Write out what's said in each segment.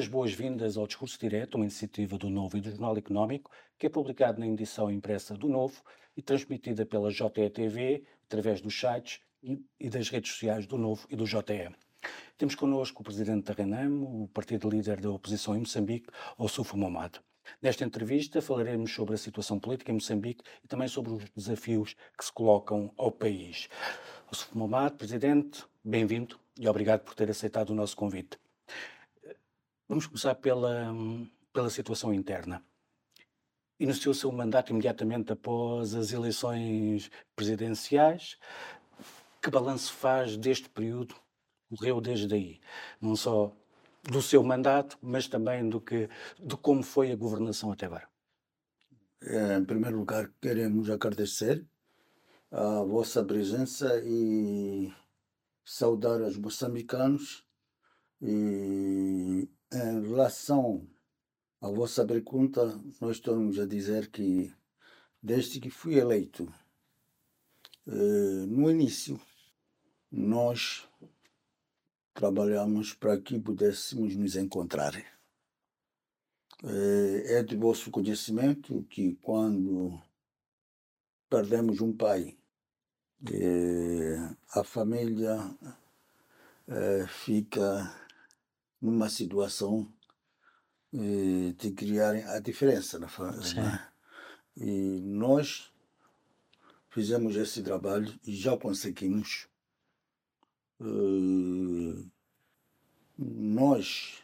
as boas-vindas ao Discurso Direto, uma iniciativa do Novo e do Jornal Económico, que é publicado na edição impressa do Novo e transmitida pela JETV, através dos sites e das redes sociais do Novo e do JE. Temos connosco o presidente da RENAM, o partido líder da oposição em Moçambique, Ossufo Momado. Nesta entrevista falaremos sobre a situação política em Moçambique e também sobre os desafios que se colocam ao país. Ossufo Momado, presidente, bem-vindo e obrigado por ter aceitado o nosso convite. Vamos começar pela, pela situação interna. Iniciou seu mandato imediatamente após as eleições presidenciais. Que balanço faz deste período correu desde aí? Não só do seu mandato, mas também do que, de como foi a governação até agora. É, em primeiro lugar, queremos agradecer a vossa presença e saudar os moçambicanos e em relação à vossa pergunta, nós estamos a dizer que desde que fui eleito, eh, no início, nós trabalhamos para que pudéssemos nos encontrar. Eh, é de vosso conhecimento que quando perdemos um pai, eh, a família fica numa situação eh, de criar a diferença na família. Né? E nós fizemos esse trabalho e já conseguimos. Eh, nós,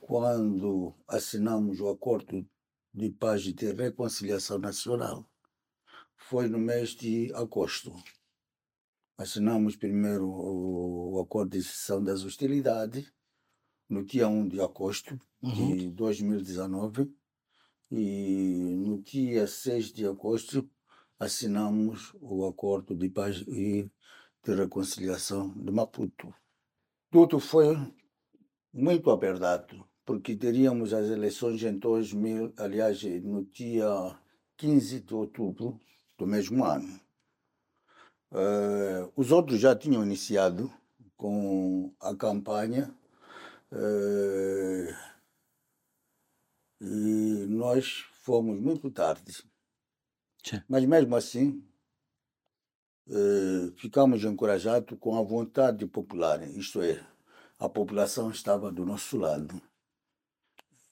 quando assinamos o acordo de paz e de reconciliação nacional, foi no mês de agosto. Assinamos primeiro o acordo de cessão das hostilidades no dia 1 de agosto uhum. de 2019 e no dia 6 de agosto assinamos o acordo de paz e de reconciliação de Maputo. Tudo foi muito apertado, porque teríamos as eleições em 2000, aliás, no dia 15 de outubro do mesmo ano. Uh, os outros já tinham iniciado com a campanha e nós fomos muito tarde. Sim. Mas mesmo assim, uh, ficamos encorajados com a vontade popular, isto é, a população estava do nosso lado.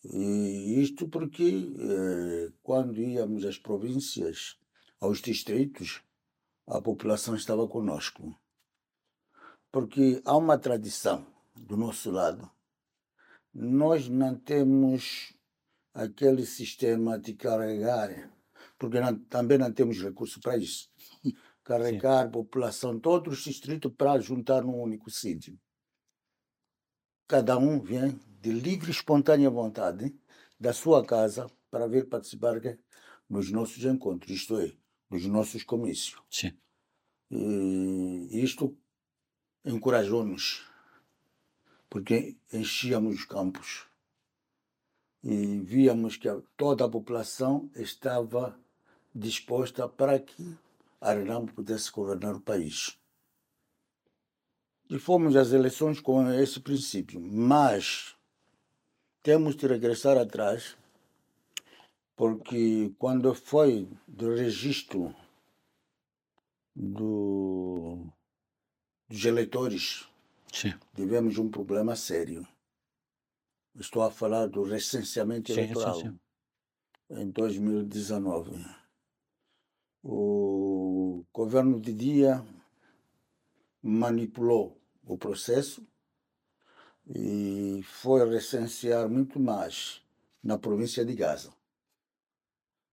E isto porque, uh, quando íamos às províncias, aos distritos, a população estava conosco. Porque há uma tradição do nosso lado nós não temos aquele sistema de carregar, porque não, também não temos recursos para isso. Carregar Sim. a população, todos os distritos para juntar num único sítio. Cada um vem de livre e espontânea vontade da sua casa para vir participar nos nossos encontros, isto é, nos nossos comícios. Sim. E isto encorajou-nos porque enchíamos os campos e víamos que toda a população estava disposta para que Arenamo pudesse governar o país. E fomos às eleições com esse princípio, mas temos de regressar atrás, porque quando foi do registro do, dos eleitores Sim. tivemos um problema sério. Estou a falar do recenseamento sim, eleitoral sim, em 2019. O governo de dia manipulou o processo e foi recensear muito mais na província de Gaza,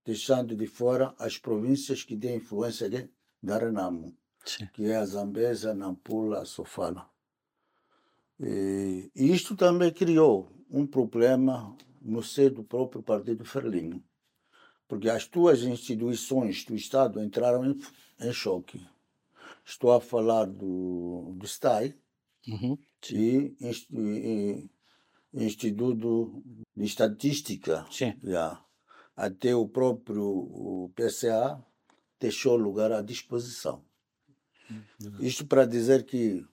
deixando de fora as províncias que têm influência de Renamo, que é a Zambesa, Nampula, Sofala. E isto também criou um problema no seio do próprio Partido Ferlinho, porque as tuas instituições do Estado entraram em, em choque. Estou a falar do, do STAI uhum, e, e, Instituto de Estatística. Sim. Yeah. Até o próprio o PCA deixou lugar à disposição. Uhum. Isto para dizer que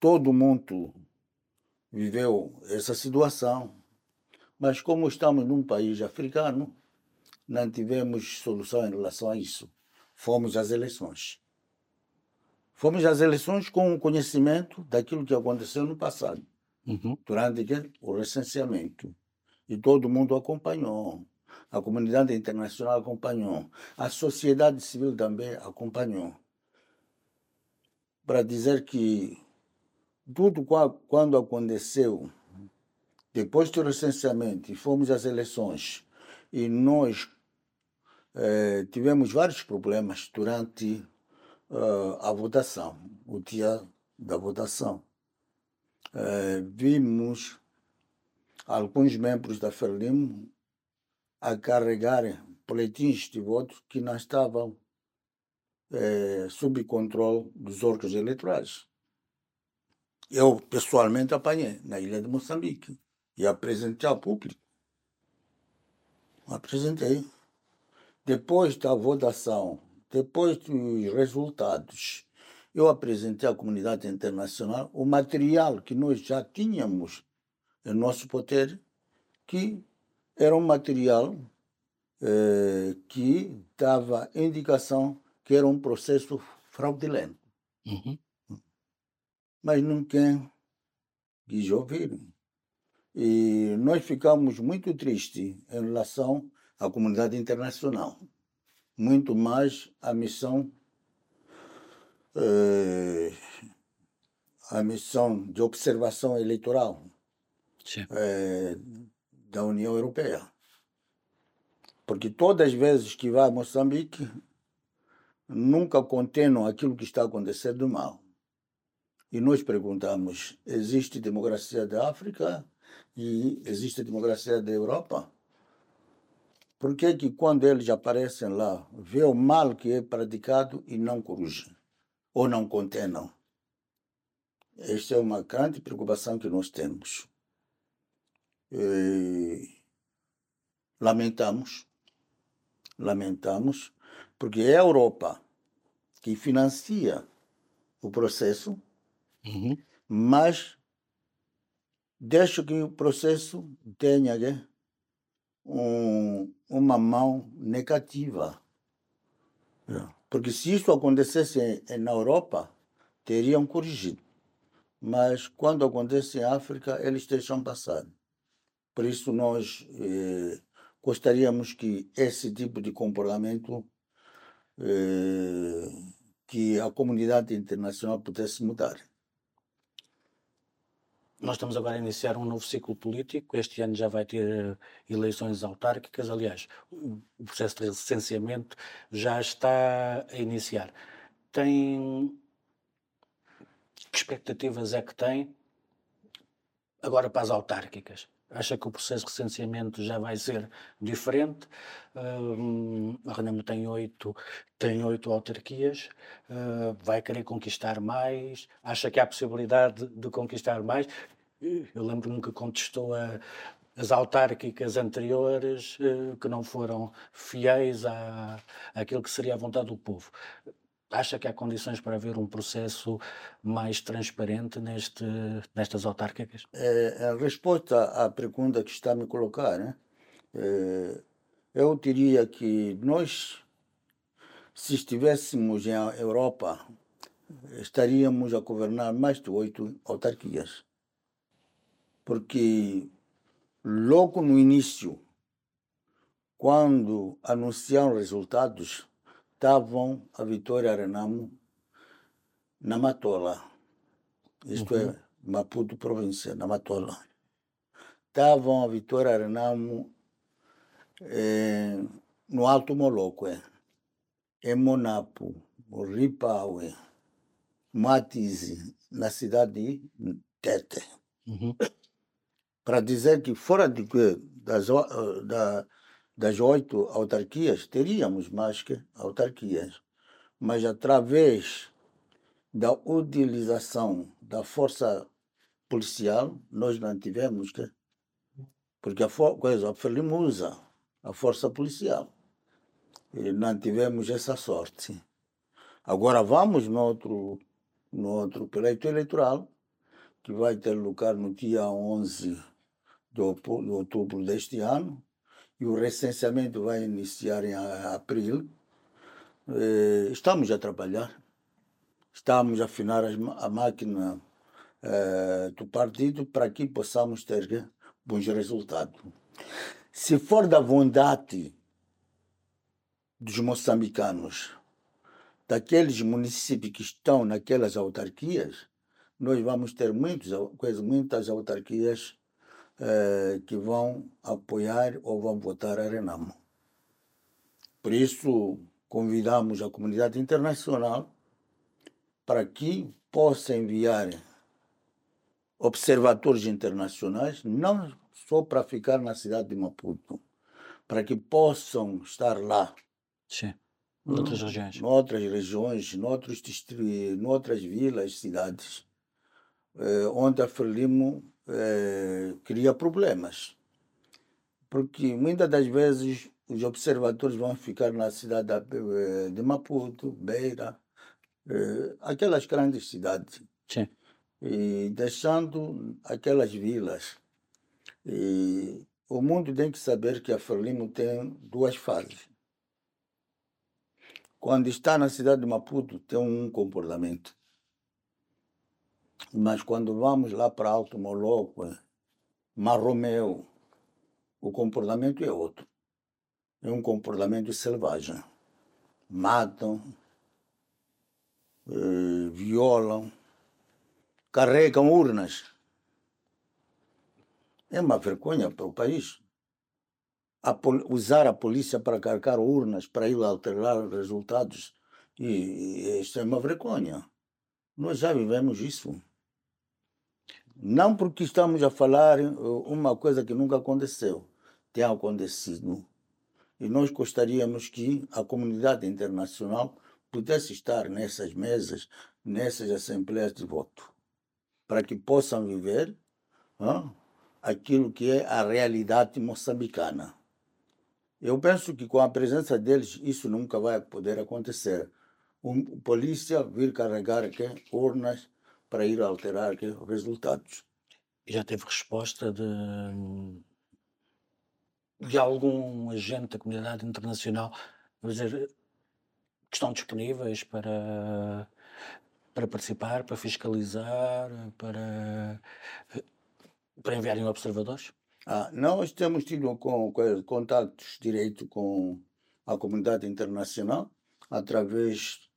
todo mundo viveu essa situação Mas como estamos num país africano, não tivemos solução em relação a isso. Fomos às eleições. Fomos às eleições com o conhecimento daquilo que aconteceu no passado, Uhum. durante o recenseamento. E todo mundo acompanhou. A comunidade internacional acompanhou. A sociedade civil também acompanhou. Para dizer que tudo quando aconteceu, depois do recenseamento, fomos às eleições, e nós eh, tivemos vários problemas durante uh, a votação, o dia da votação. Uh, vimos alguns membros da Ferlim a carregarem boletins de votos que não estavam sob controle dos órgãos eleitorais. Eu, pessoalmente, apanhei na ilha de Moçambique e apresentei ao público. Apresentei. Depois da votação depois dos resultados, eu apresentei à comunidade internacional o material que nós já tínhamos em nosso poder, que era um material eh, que dava indicação que era um processo fraudulento. Uhum. Mas ninguém quis ouvir. E nós ficamos muito tristes em relação à comunidade internacional muito mais a missão eh, a missão de observação eleitoral eh, da União Europeia. Porque todas as vezes que vai a Moçambique, nunca condenam aquilo que está acontecendo mal. E nós perguntamos: existe democracia da África e existe democracia da Europa? Por que que quando eles aparecem lá, vê o mal que é praticado e não corrigem? Ou não condenam? Esta é uma grande preocupação que nós temos. E lamentamos, lamentamos, porque é a Europa que financia o processo, uhum. mas deixa que o processo tenha um, uma mão negativa. É. Porque se isso acontecesse na Europa, teriam corrigido. Mas quando acontece em África, eles deixam passar. Por isso, nós eh, gostaríamos que esse tipo de comportamento eh, que a comunidade internacional pudesse mudar. Nós estamos agora a iniciar um novo ciclo político. Este ano já vai ter eh, eleições autárquicas. Aliás, o processo de recenseamento já está a iniciar. Tem. Que expectativas é que tem agora para as autárquicas? Acha que o processo de recenseamento já vai ser diferente? Uh, a Renamo tem oito, tem oito autarquias, uh, vai querer conquistar mais? Acha que há possibilidade de, de conquistar mais? Eu lembro-me que contestou a, as autárquicas anteriores uh, que não foram fiéis à, àquilo que seria a vontade do povo. Acha que há condições para haver um processo mais transparente neste, nestas autárquicas? É, a resposta à pergunta que está a me colocar, né? é, eu diria que nós, se estivéssemos em Europa, estaríamos a governar mais de oito autarquias. Porque logo no início, quando anunciaram resultados, estavam a Vitória Renamo na Matola. Isto é uhum. é Maputo província, na Matola. Estavam a Vitória Renamo eh, no Alto Moloque, em Monapo, Ripaue, Matize, na cidade de Tete. Uhum. Para dizer que fora de, das, da, das oito autarquias, teríamos mais que autarquias, mas através da utilização da força policial, nós não tivemos que. Porque a, coisa, a Frelimo usa a força policial. E não tivemos essa sorte. Agora vamos no outro, no outro pleito eleitoral, que vai ter lugar no dia 11 de outubro deste ano e o recenseamento vai iniciar em abril. Eh, estamos a trabalhar, estamos a afinar a máquina eh, do partido para que possamos ter bons resultados. Se for da vontade dos moçambicanos, daqueles municípios que estão naquelas autarquias, nós vamos ter muitos, muitas autarquias eh, que vão apoiar ou vão votar a Renamo. Por isso, convidamos a comunidade internacional para que possa enviar observadores internacionais, não só para ficar na cidade de Maputo, para que possam estar lá. Sim. Noutras regiões. Noutras regiões, noutros distritos, noutras vilas, cidades, eh, onde a Frelimo eh, cria problemas. Porque muitas das vezes os observadores vão ficar na cidade eh, de Maputo, Beira, eh, aquelas grandes cidades. Sim. E deixando aquelas vilas. E o mundo tem que saber que a Frelimo tem duas fases. Quando está na cidade de Maputo, tem um comportamento. Mas quando vamos lá para Alto Moloco, Marromeu, o comportamento é outro. É um comportamento selvagem. Matam, eh, violam, carregam urnas. É uma vergonha para o país. A usar a polícia para carregar urnas, para ir alterar resultados. E, e isso é uma vergonha. Nós já vivemos isso. Não porque estamos a falar eh, uma coisa que nunca aconteceu, tem acontecido. E nós gostaríamos que a comunidade internacional pudesse estar nessas mesas, nessas assembleias de voto, para que possam viver aquilo que é a realidade moçambicana. Eu penso que com a presença deles isso nunca vai poder acontecer. Um polícia vir carregar que, urnas para ir alterar os resultados. Já teve resposta de, de algum agente da comunidade internacional a dizer que estão disponíveis para, para participar, para fiscalizar, para, para enviarem observadores? Ah, nós temos tido com, com, contatos direito com a comunidade internacional através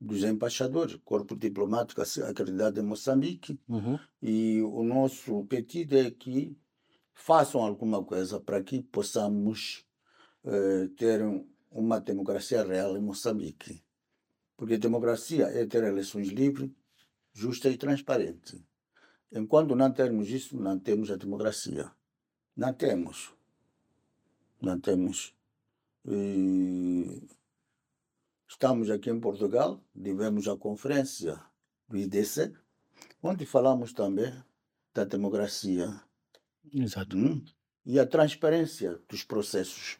dos embaixadores, corpo diplomático acreditado em Moçambique, uhum. e o nosso pedido é que façam alguma coisa para que possamos eh, ter uma democracia real em Moçambique. Porque democracia é ter eleições livres, justas e transparentes. Enquanto não temos isso, não temos a democracia. Não temos. Não temos. E Estamos aqui em Portugal, tivemos a conferência do IDC, onde falamos também da democracia Exato. Hum, e a transparência dos processos.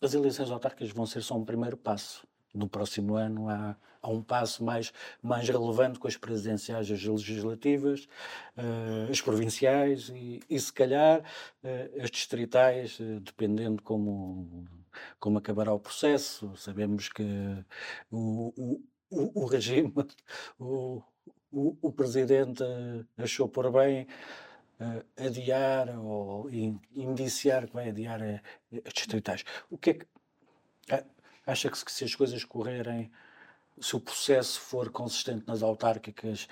As eleições autárquicas vão ser só um primeiro passo. No próximo ano há, há um passo mais, mais relevante com as presidenciais, as legislativas, uh, as provinciais e, e se calhar, uh, as distritais, uh, dependendo como como acabará o processo. Sabemos que o, o, o, regime, o, o, o, presidente achou por bem uh, adiar ou indiciar que vai adiar as distritais. O que é que acha que se as coisas correrem, se o processo for consistente nas autárquicas,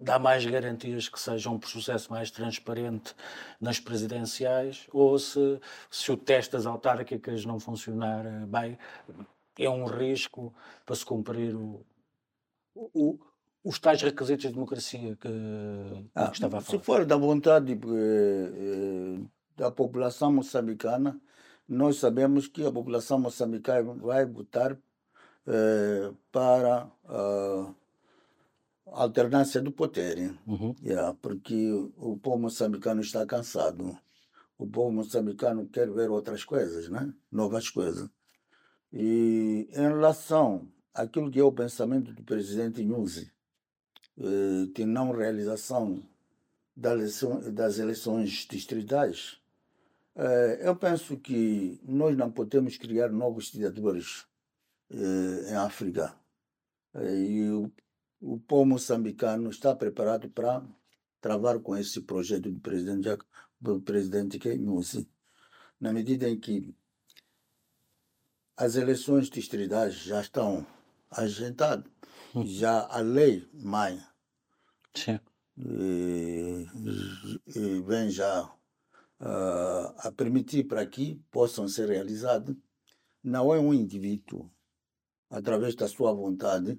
dá mais garantias que seja um processo mais transparente nas presidenciais ou se, se o teste das autárquicas não funcionar eh, bem, é um risco para se cumprir o, o, os tais requisitos de democracia que, ah, que estava a falar. Se for da vontade eh, da população moçambicana, nós sabemos que a população moçambicana vai votar eh, para uh, alternância do poder. Uhum. Yeah, porque o povo moçambicano está cansado. O povo moçambicano quer ver outras coisas, né? novas coisas. E em relação àquilo que é o pensamento do presidente Nuzzi, eh, de não realização das eleições distritais, eh, eu penso que nós não podemos criar novos ditadores eh, em África. E o, o povo moçambicano está preparado para travar com esse projeto do presidente, do presidente Kenyusi, na medida em que as eleições distritais já estão agentadas, hum. já a lei mãe e, e vem já uh, a permitir para que possam ser realizados, não é um indivíduo, através da sua vontade,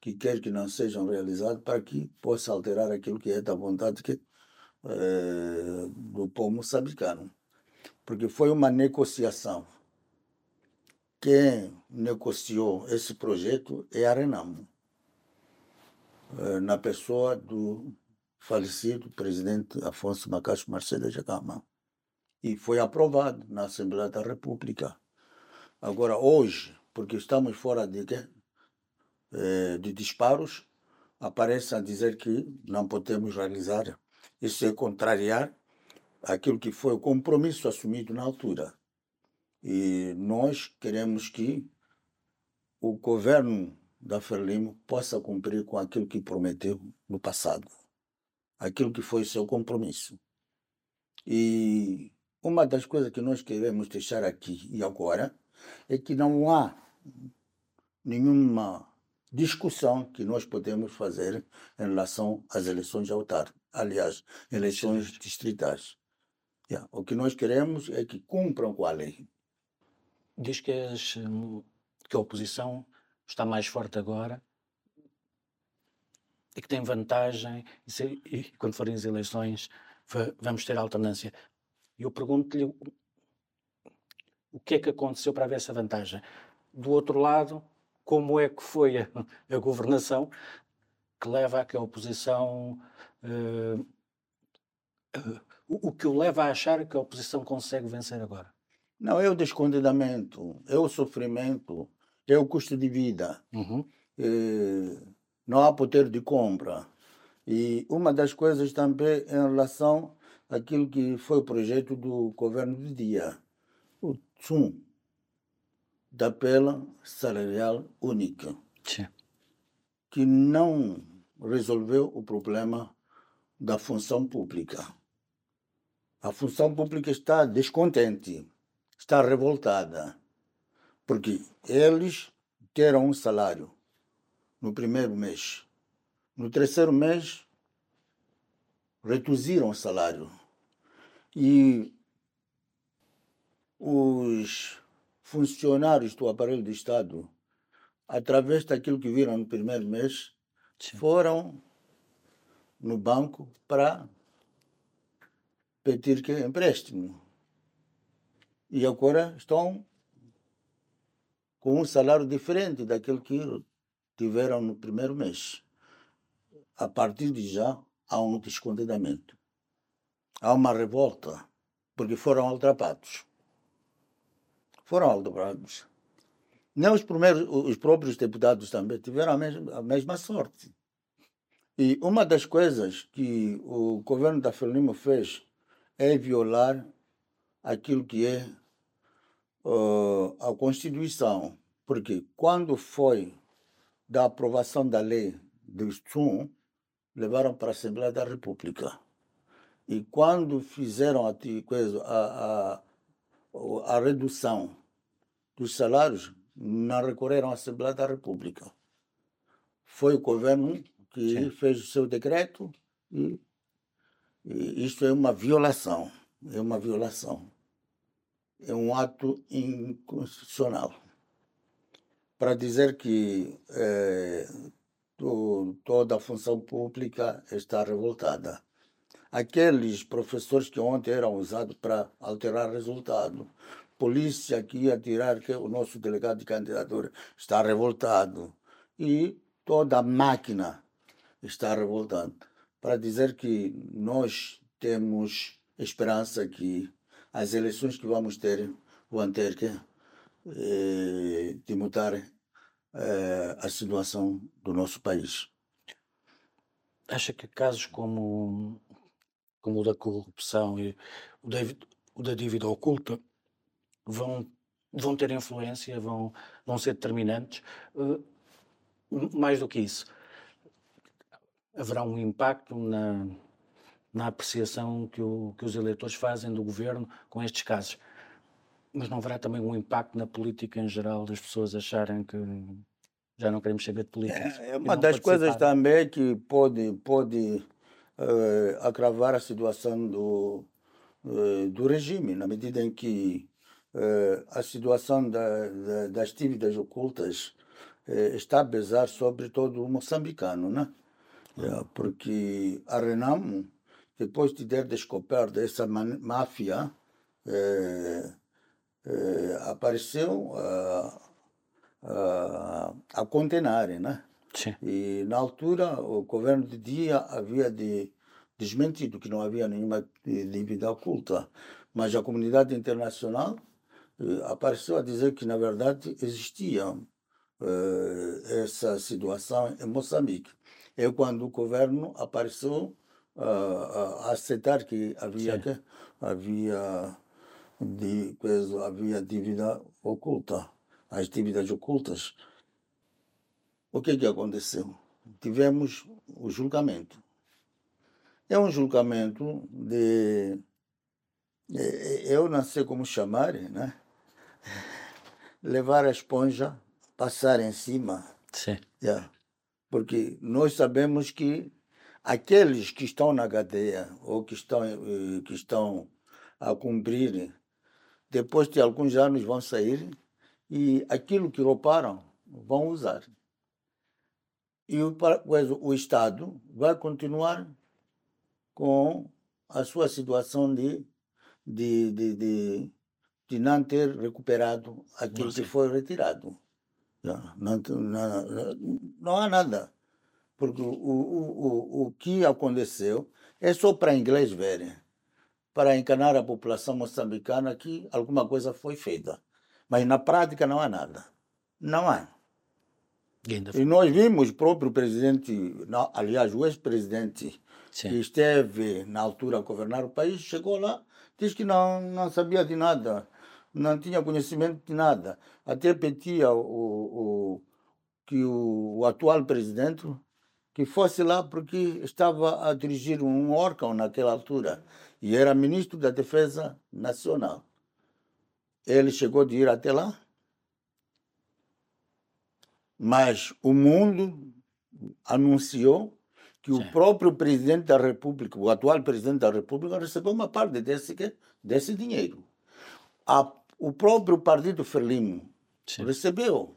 que quer que não sejam realizados para que possa alterar aquilo que é da vontade que, é, do povo moçambicano. Porque foi uma negociação. Quem negociou esse projeto é a Renamo, é, na pessoa do falecido presidente Afonso Macacho Marcelo Jacama. E foi aprovado na Assembleia da República. Agora, hoje, porque estamos fora de, eh, de disparos, aparece a dizer que não podemos realizar. Isso é contrariar aquilo que foi o compromisso assumido na altura. E nós queremos que o governo da Frelimo possa cumprir com aquilo que prometeu no passado aquilo que foi seu compromisso. E uma das coisas que nós queremos deixar aqui e agora é que não há nenhuma discussão que nós podemos fazer em relação às eleições autárquicas, aliás, eleições distritais. Yeah. O que nós queremos é que cumpram com a lei. Diz que, as, que a oposição está mais forte agora e que tem vantagem, e, e quando forem as eleições vamos ter alternância. E eu pergunto-lhe o que é que aconteceu para haver essa vantagem. Do outro lado, como é que foi a, a governação que leva a que a oposição. Uh, uh, o, que o leva a achar que a oposição consegue vencer agora? Não, é o descontentamento, é o sofrimento, é o custo de vida. Uhum. É não há poder de compra. E uma das coisas também em relação àquilo que foi o projeto do governo de dia, o TSUM, da pela salarial única, Sim. que não resolveu o problema da função pública. A função pública está descontente, está revoltada, porque eles terão um salário no primeiro mês. No terceiro mês, reduziram o salário. E os funcionários do aparelho de Estado, através daquilo que viram no primeiro mês, Sim. foram no banco para pedir que empréstimo. E agora estão com um salário diferente daquele que tiveram no primeiro mês. A partir de já, há um descontentamento. Há uma revolta, porque foram ultrapassados. Foram ultrapassados. Nem os, primeiros, os próprios deputados também tiveram a mesma, a mesma sorte. E uma das coisas que o governo da Frelimo fez é violar aquilo que é uh, a Constituição. Porque quando foi da aprovação da lei do SUM, levaram para a Assembleia da República. E quando fizeram a, a, a, a redução dos salários, não recorreram à Assembleia da República. Foi o governo que Sim. fez o seu decreto e, e isto é uma violação. É uma violação. É um ato inconstitucional para dizer que é, toda a função pública está revoltada. Aqueles professores que ontem eram usados para alterar resultado, polícia que ia tirar que o nosso delegado de candidatura está revoltado e toda a máquina está revoltada para dizer que nós temos esperança que as eleições que vamos ter vão ter que eh, de mudar eh, a situação do nosso país. Acha que casos como como o da corrupção e o da dívida oculta, vão, vão ter influência, vão, vão ser determinantes. Uh, mais do que isso, haverá um impacto na, na apreciação que, o, que os eleitores fazem do governo com estes casos. Mas não haverá também um impacto na política em geral das pessoas acharem que já não queremos saber de política? É, é uma das coisas também que pode, pode uh, agravar a situação do, uh, do regime, na medida em que a situação da, da, das dívidas ocultas está a pesar sobre todo o moçambicano, né? É, porque a Renamo, depois de ter descoberto essa máfia, é, é, apareceu a, a, a condenar, né? Sim. E na altura o governo de dia havia de desmentido que não havia nenhuma dívida oculta, mas a comunidade internacional apareceu a dizer que na verdade existia essa situação em Moçambique é quando o governo apareceu uh, a aceitar que havia que havia de coisa, havia dívida oculta, as dívidas ocultas. O que que aconteceu? Tivemos o julgamento. É um julgamento de eu não sei como chamar, né? Levar a esponja, passar em cima. Sim. Yeah porque nós sabemos que aqueles que estão na cadeia ou que estão, eh, que estão a cumprir, depois de alguns anos vão sair e aquilo que roubaram vão usar. E o, o Estado vai continuar com a sua situação de, de, de, de, de não ter recuperado aquilo Nossa. que foi retirado. Não, não, não há nada. Porque o, o, o, o que aconteceu é só para inglês verem, para encanar a população moçambicana que alguma coisa foi feita. Mas na prática não há nada. Não há. E nós vimos o próprio presidente, aliás, o ex-presidente, que esteve na altura a governar o país, chegou lá, disse que não, não sabia de nada não tinha conhecimento de nada. Até pedia o, o, que o, o atual presidente que fosse lá porque estava a dirigir um órgão naquela altura e era ministro da Defesa Nacional. Ele chegou de ir até lá, mas o mundo anunciou que Sim. o próprio presidente da República, o atual presidente da República, recebeu uma parte desse, desse dinheiro. A o próprio partido Frelimo Sim. recebeu.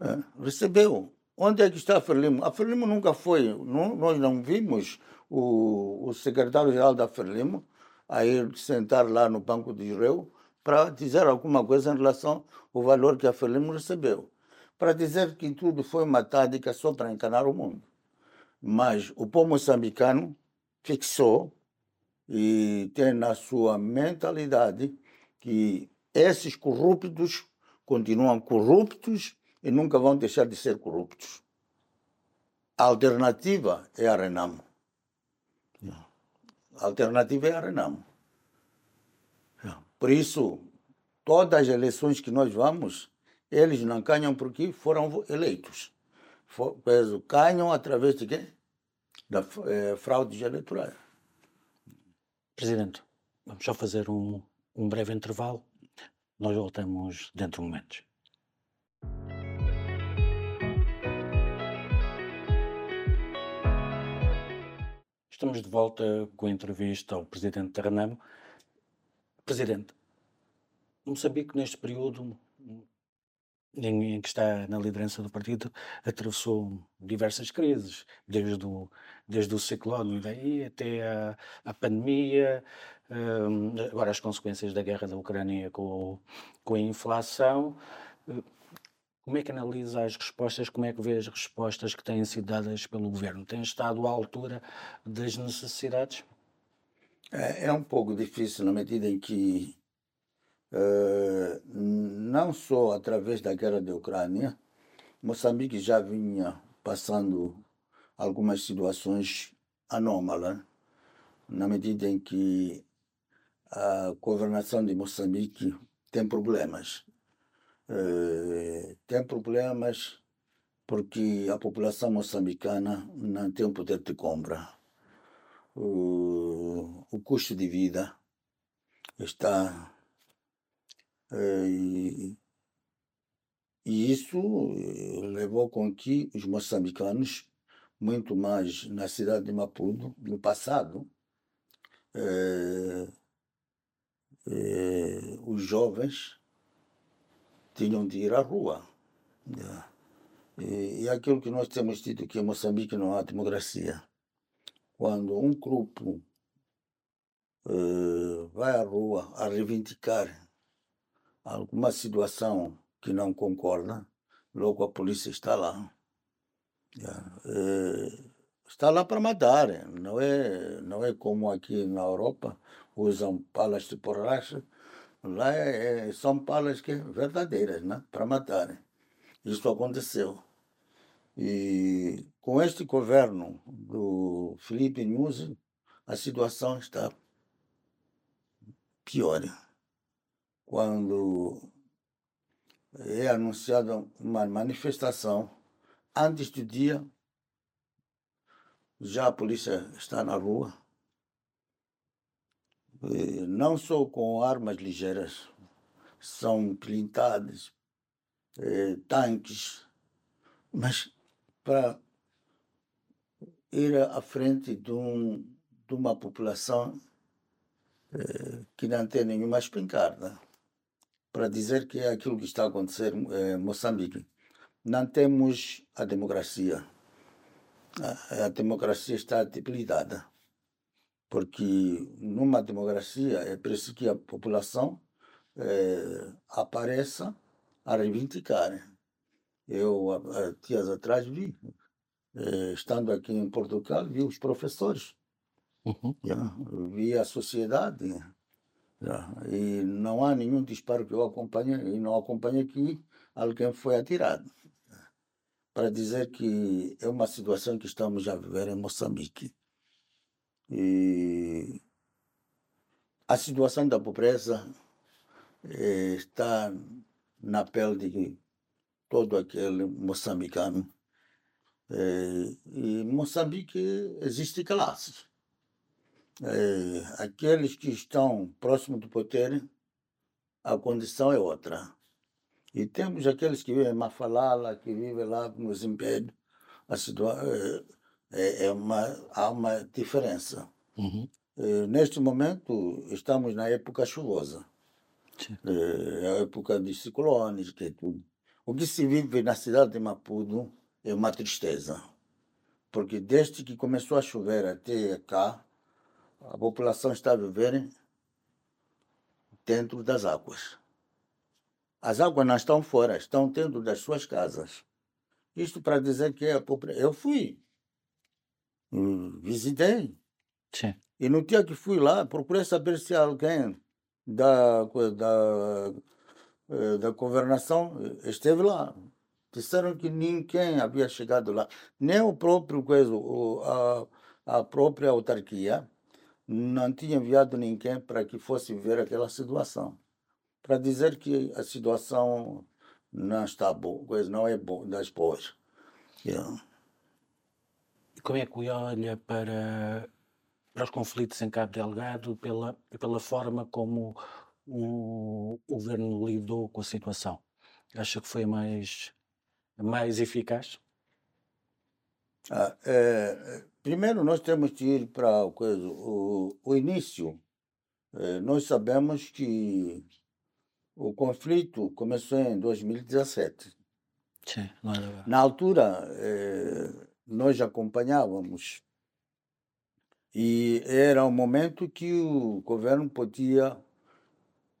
É, recebeu. Onde é que está a Frelimo? A Frelimo nunca foi, não, nós não vimos o, o secretário-geral da Frelimo a ir sentar lá no Banco de Israel para dizer alguma coisa em relação ao valor que a Frelimo recebeu. Para dizer que tudo foi uma tática só para enganar o mundo. Mas o povo moçambicano fixou e tem na sua mentalidade que esses corruptos continuam corruptos e nunca vão deixar de ser corruptos. A alternativa é a Renamo. A alternativa é a Renamo. Por isso, todas as eleições que nós vamos, eles não ganham porque foram eleitos. Ganham através de quê? Da é, fraude eleitoral. Presidente, vamos só fazer um, um breve intervalo. Nós voltamos dentro de momentos. Estamos de volta com a entrevista ao Presidente Terranamo. Presidente, Moçambique, neste período em, que está na liderança do partido, atravessou diversas crises, desde o, desde o ciclone daí até a, a pandemia, agora as consequências da guerra da Ucrânia com, com a inflação. Como é que analisa as respostas? Como é que vê as respostas que têm sido dadas pelo governo? Tem estado à altura das necessidades? É, é um pouco difícil na medida em que uh, não só através da guerra da Ucrânia, Moçambique já vinha passando algumas situações anômalas na medida em que a governação de Moçambique tem problemas. Eh, tem problemas porque a população moçambicana não tem o poder de compra. O, o custo de vida está. Eh, e, e isso levou com que os moçambicanos, muito mais na cidade de Maputo, no passado, eh, eh, os jovens tinham de ir à rua. E, e aquilo que nós temos dito que em Moçambique não há democracia. Quando um grupo eh, vai à rua a reivindicar alguma situação que não concorda, logo a polícia está lá. Eh, está lá para matar, não é, não é como aqui na Europa, usam palas de borracha, lá é, é, são palas que verdadeiras, né? para matar. Isso aconteceu. E com este governo do Felipe Nunes, a situação está pior. Quando é anunciada uma manifestação, antes do dia, já a polícia está na rua não só com armas ligeiras, são blindadas, eh, tanques, mas para ir à frente de, um, de uma população eh, que não tem nenhuma espingarda, para dizer que é aquilo que está a acontecer em Moçambique. Não temos a democracia. A democracia está debilitada porque numa democracia é preciso que a população é, apareça a reivindicar. Eu, há dias atrás, vi, é, estando aqui em Portugal, vi os professores, uhum. vi a sociedade, e não há nenhum disparo que eu acompanhe, e não acompanhe que alguém foi atirado. Para dizer que é uma situação que estamos a viver em Moçambique. E a situação da pobreza eh, está na pele de todo aquele moçambicano. Eh, e Moçambique existe classes. Eh, aqueles que estão próximos do poder, a condição é outra. E temos aqueles que vivem em Mafalala, que vivem lá nos impérios. A situação é, é uma, há uma diferença. Uhum. É, neste momento, estamos na época chuvosa. É, é a época de ciclones, que é tudo. O que se vive na cidade de Maputo é uma tristeza. Porque desde que começou a chover até cá, a população está a viver dentro das águas. As águas não estão fora, estão dentro das suas casas. Isto para dizer que é. Eu fui visitei. Sim. E no dia que fui lá, procurei saber se alguém da, da, eh, da governação esteve lá. Disseram que ninguém havia chegado lá. Nem o próprio coisa, a, a própria autarquia não tinha enviado ninguém para que fosse ver aquela situação. Para dizer que a situação não está boa, coisa não é boa, das boas. Yeah como é que olha para, para os conflitos em Cabo Delgado pela, pela forma como o, o governo lidou com a situação? Acha que foi mais, mais eficaz? Ah, é, primeiro, nós temos que ir para coisa, o, o início. É, nós sabemos que o conflito começou em 2017. Sim, Na altura, é, nós acompanhávamos. E era um momento que o governo podia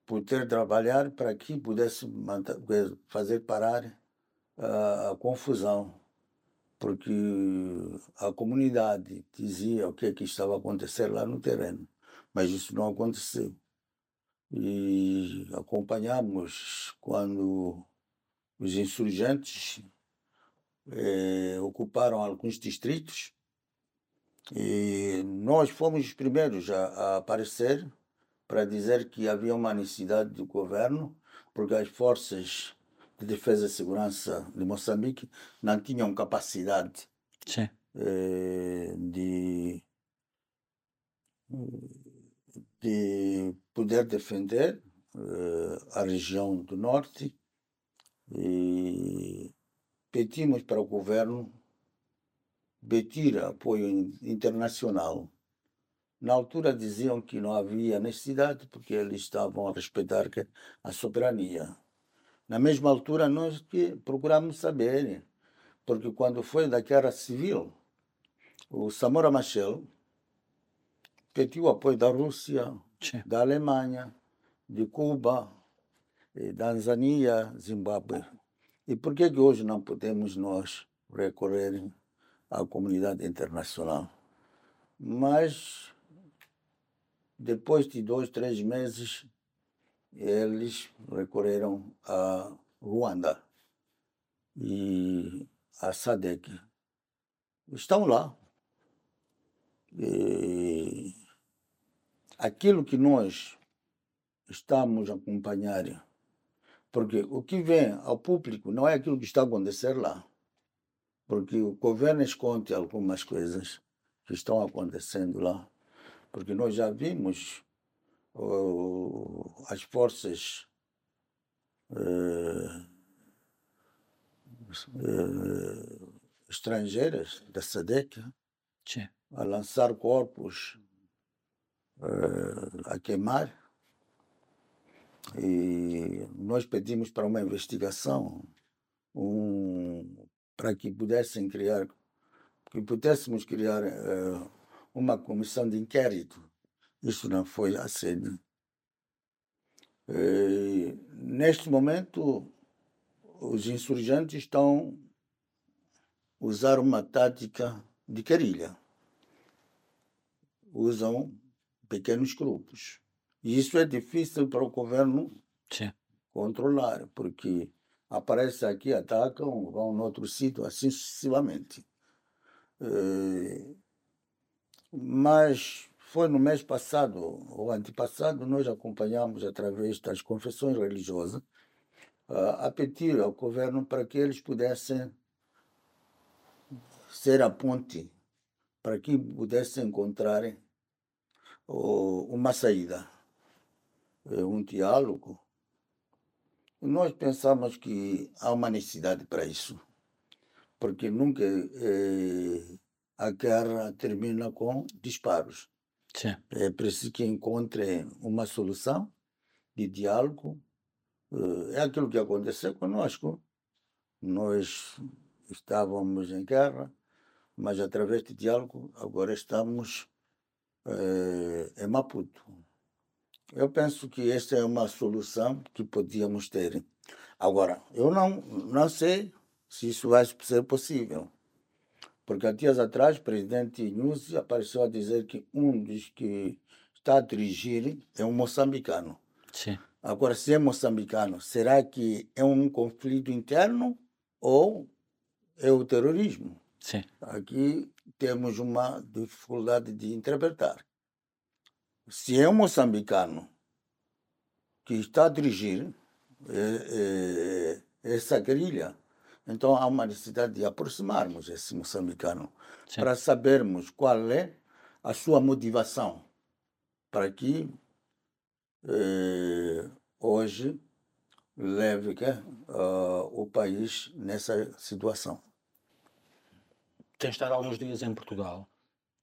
poder trabalhar para que pudesse fazer parar a, a confusão, porque a comunidade dizia o que, é que estava acontecendo lá no terreno, mas isso não aconteceu. E acompanhamos quando os insurgentes eh, ocuparam alguns distritos. E nós fomos os primeiros a, a aparecer para dizer que havia uma necessidade do governo, porque as forças de defesa e segurança de Moçambique não tinham capacidade eh, de, de poder defender eh, a região do norte. E pedimos para o governo pedir apoio internacional. Na altura diziam que não havia necessidade porque eles estavam a respeitar a soberania. Na mesma altura nós que procuramos saber, porque quando foi da guerra civil, o Samora Machel pediu apoio da Rússia, Sim. da Alemanha, de Cuba, Tanzânia, Zimbábue. E por que, que hoje não podemos nós recorrer à comunidade internacional? Mas depois de dois, três meses, eles recorreram a Ruanda e a SADEC. Estão lá. E aquilo que nós estamos a acompanhar, porque o que vem ao público não é aquilo que está a acontecer lá, porque o governo esconde algumas coisas que estão acontecendo lá, porque nós já vimos uh, as forças uh, uh, estrangeiras da SADEC Sim. a lançar corpos, a queimar. E nós pedimos para uma investigação, um, para que pudessem criar, que pudéssemos criar uma comissão de inquérito. Isso não foi aceito. Neste momento, os insurgentes estão usar uma tática de guerrilha. Usam pequenos grupos. E isso é difícil para o governo Sim. controlar, porque aparece aqui, atacam, vão no outro sítio, assim sucessivamente. Mas foi no mês passado ou antepassado, nós acompanhamos através das confissões religiosas a pedir ao governo para que eles pudessem ser a ponte, para que pudessem encontrar uma saída, um diálogo. Nós pensamos que há uma necessidade para isso, porque nunca eh, a guerra termina com disparos. Sim. É preciso que encontrem uma solução de diálogo. É aquilo que aconteceu conosco. Nós estávamos em guerra, mas através de diálogo agora estamos eh, em Maputo. Eu penso que esta é uma solução que podíamos ter. Agora, eu não, não sei se isso vai ser possível. Porque há dias atrás, o presidente Nussi apareceu a dizer que um dos que está a dirigir é um moçambicano. Sim. Agora, se é moçambicano, será que é um conflito interno ou é o terrorismo? Sim. Aqui temos uma dificuldade de interpretar. Se é um moçambicano que está a dirigir é, é, essa guerrilha, então há uma necessidade de aproximarmos esse moçambicano Sim. para sabermos qual é a sua motivação para que eh, hoje leve uh, o país nessa situação. Tem estado alguns dias em Portugal.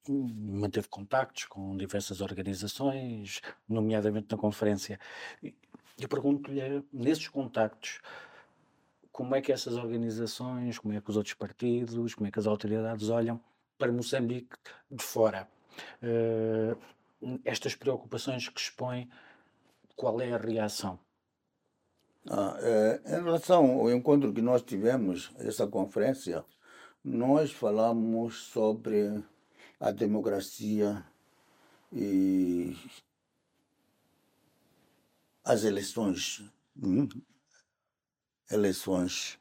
Manteve contactos com diversas organizações, nomeadamente na conferência. E Eu pergunto-lhe, nesses contactos, como é que essas organizações, como é que os outros partidos, como é que as autoridades olham para Moçambique de fora? Eh, estas preocupações que expõe, qual é a reação? Ah, eh, em relação ao encontro que nós tivemos, essa conferência, nós falamos sobre a democracia e as eleições. hum, Eleições,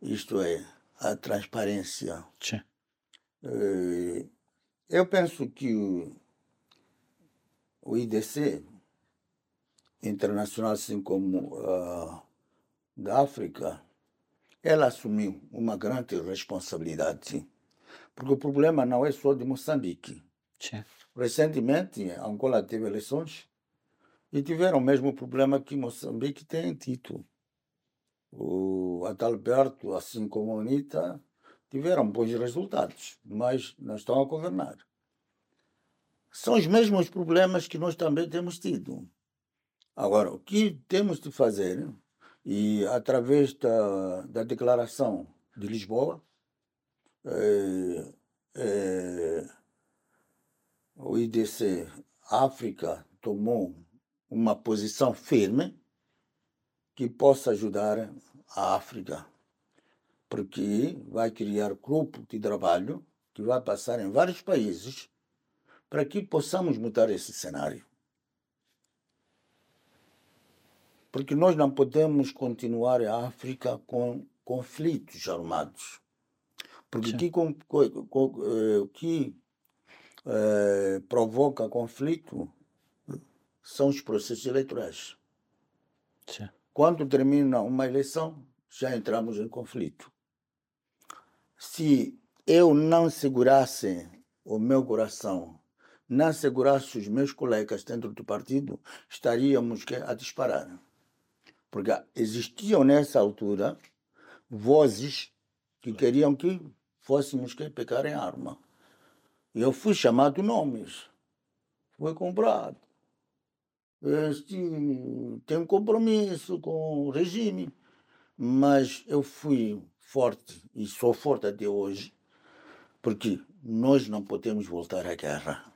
isto é, a transparência. Sim. Eu penso que o, o IDC internacional, assim como uh, da África, ela assumiu uma grande responsabilidade, porque o problema não é só de Moçambique. Sim. Recentemente, Angola teve eleições e tiveram o mesmo problema que Moçambique tem tido. O Adalberto, assim como a Anitta, tiveram bons resultados, mas não estão a governar. São os mesmos problemas que nós também temos tido. Agora, o que temos de fazer, e através da, da Declaração de Lisboa, é, é, o IDC África tomou uma posição firme que possa ajudar a África, porque vai criar grupo de trabalho que vai passar em vários países para que possamos mudar esse cenário. Porque nós não podemos continuar a África com conflitos armados. Porque o que, com, com, eh, que eh, provoca conflito são os processos eleitorais. Sim. Quando termina uma eleição, já entramos em conflito. Se eu não segurasse o meu coração, não segurasse os meus colegas dentro do partido, estaríamos a disparar. Porque existiam nessa altura vozes que queriam que fôssemos que pecar em arma. Eu fui chamado nomes. Foi comprado este, tem um compromisso com o regime, mas eu fui forte e sou forte até hoje, porque nós não podemos voltar à guerra.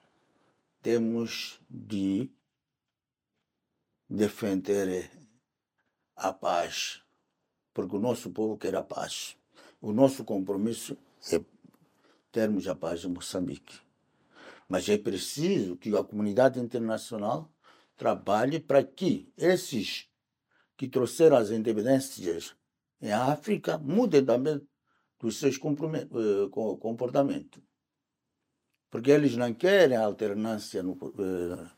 Temos de defender a paz, porque o nosso povo quer a paz. O nosso compromisso termos a paz em Moçambique. Mas é preciso que a comunidade internacional trabalhe para que esses que trouxeram as independências em África mudem também dos seus eh, comportamentos. Porque eles não querem alternância no, eh,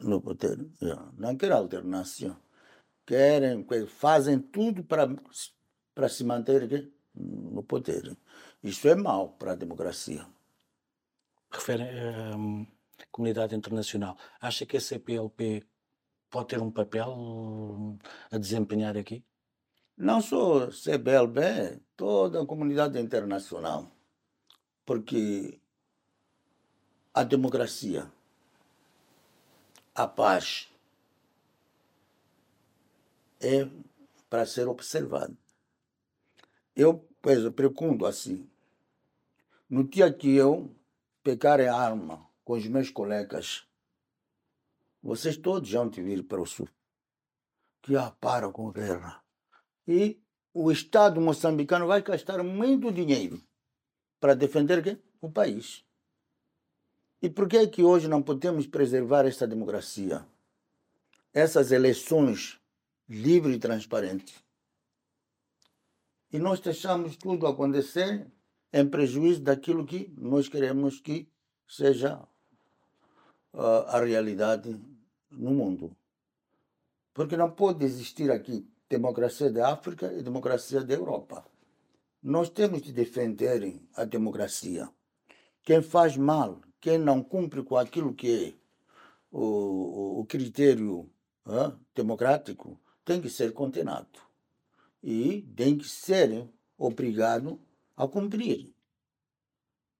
no poder. Não querem alternância. Querem, fazem tudo para, para se manter no poder. Isso é mal para a democracia. Refere, um ehm, comunidade internacional. Acha que a CPLP pode ter um papel a desempenhar aqui? Não só CPLP, toda a comunidade internacional. Porque a democracia, a paz, é para ser observado. Eu, pois, pergunto assim, no dia que eu pegar a arma com os meus colegas. Vocês todos já te vir para o sul. Que ah, para com guerra. E o Estado moçambicano vai gastar muito dinheiro para defender o país. E por que é que hoje não podemos preservar essa democracia? Essas eleições livres e transparentes. E nós deixamos tudo acontecer em prejuízo daquilo que nós queremos que seja a realidade no mundo. Porque não pode existir aqui democracia da África e democracia da Europa. Nós temos de defender a democracia. Quem faz mal, quem não cumpre com aquilo que é o, o critério democrático, tem que ser condenado. E tem que ser obrigado a cumprir.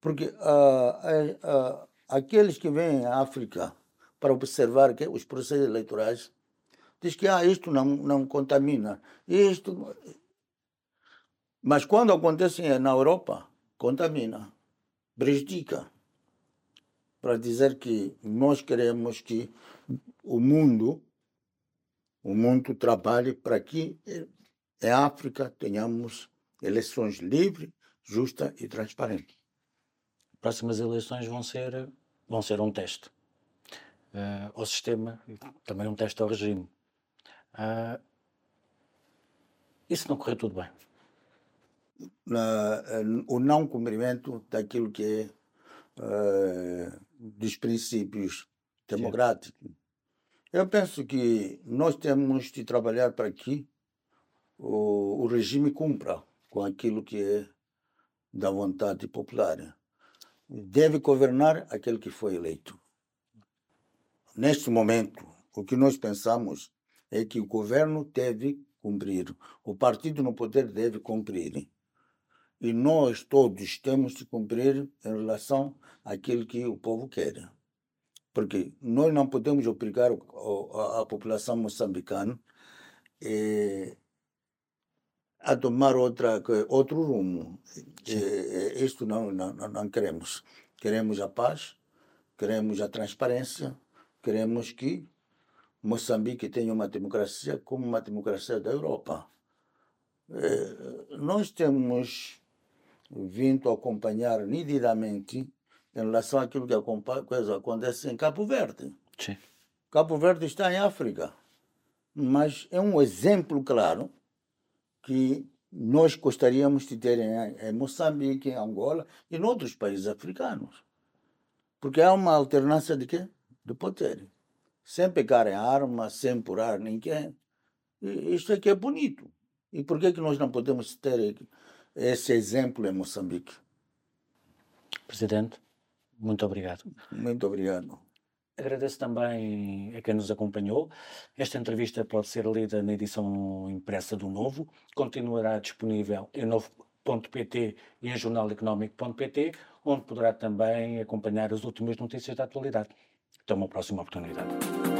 Porque uh, uh, uh, aqueles que vêm à África para observar que os processos eleitorais diz que ah, isto não, não contamina, isto. Mas quando acontece na Europa, contamina, prejudica. Para dizer que nós queremos que o mundo, o mundo trabalhe para que em África tenhamos eleições livres, justas e transparentes próximas eleições vão ser, vão ser um teste uh, ao sistema também um teste ao regime. Uh, e se não correr tudo bem? Na, o não cumprimento daquilo que é uh, dos princípios democráticos. Eu penso que nós temos de trabalhar para que o, o regime cumpra com aquilo que é da vontade popular. Deve governar aquele que foi eleito. Neste momento, o que nós pensamos é que o governo deve cumprir, o partido no poder deve cumprir. E nós todos temos de cumprir em relação àquilo que o povo quer. Porque nós não podemos obrigar a população moçambicana eh, a tomar outra, outro rumo. Eh, isto não, não, não queremos. Queremos a paz, queremos a transparência, queremos que Moçambique tenha uma democracia como uma democracia da Europa. Eh, nós temos vindo a acompanhar nitidamente em relação àquilo que acontece em Cabo Verde. Sim. Cabo Verde está em África, mas é um exemplo claro que nós gostaríamos de ter em Moçambique, em Angola e em outros países africanos. Porque há uma alternância de quê? De poder sem pegar em arma, sem purar ninguém. E isto aqui é bonito. E por que, que nós não podemos ter esse exemplo em Moçambique? Presidente, muito obrigado. Muito obrigado. Agradeço também a quem nos acompanhou. Esta entrevista pode ser lida na edição impressa do Novo. Continuará disponível em novo.pt e em jornaleconómico.pt, onde poderá também acompanhar as últimas notícias da atualidade. Até uma próxima oportunidade.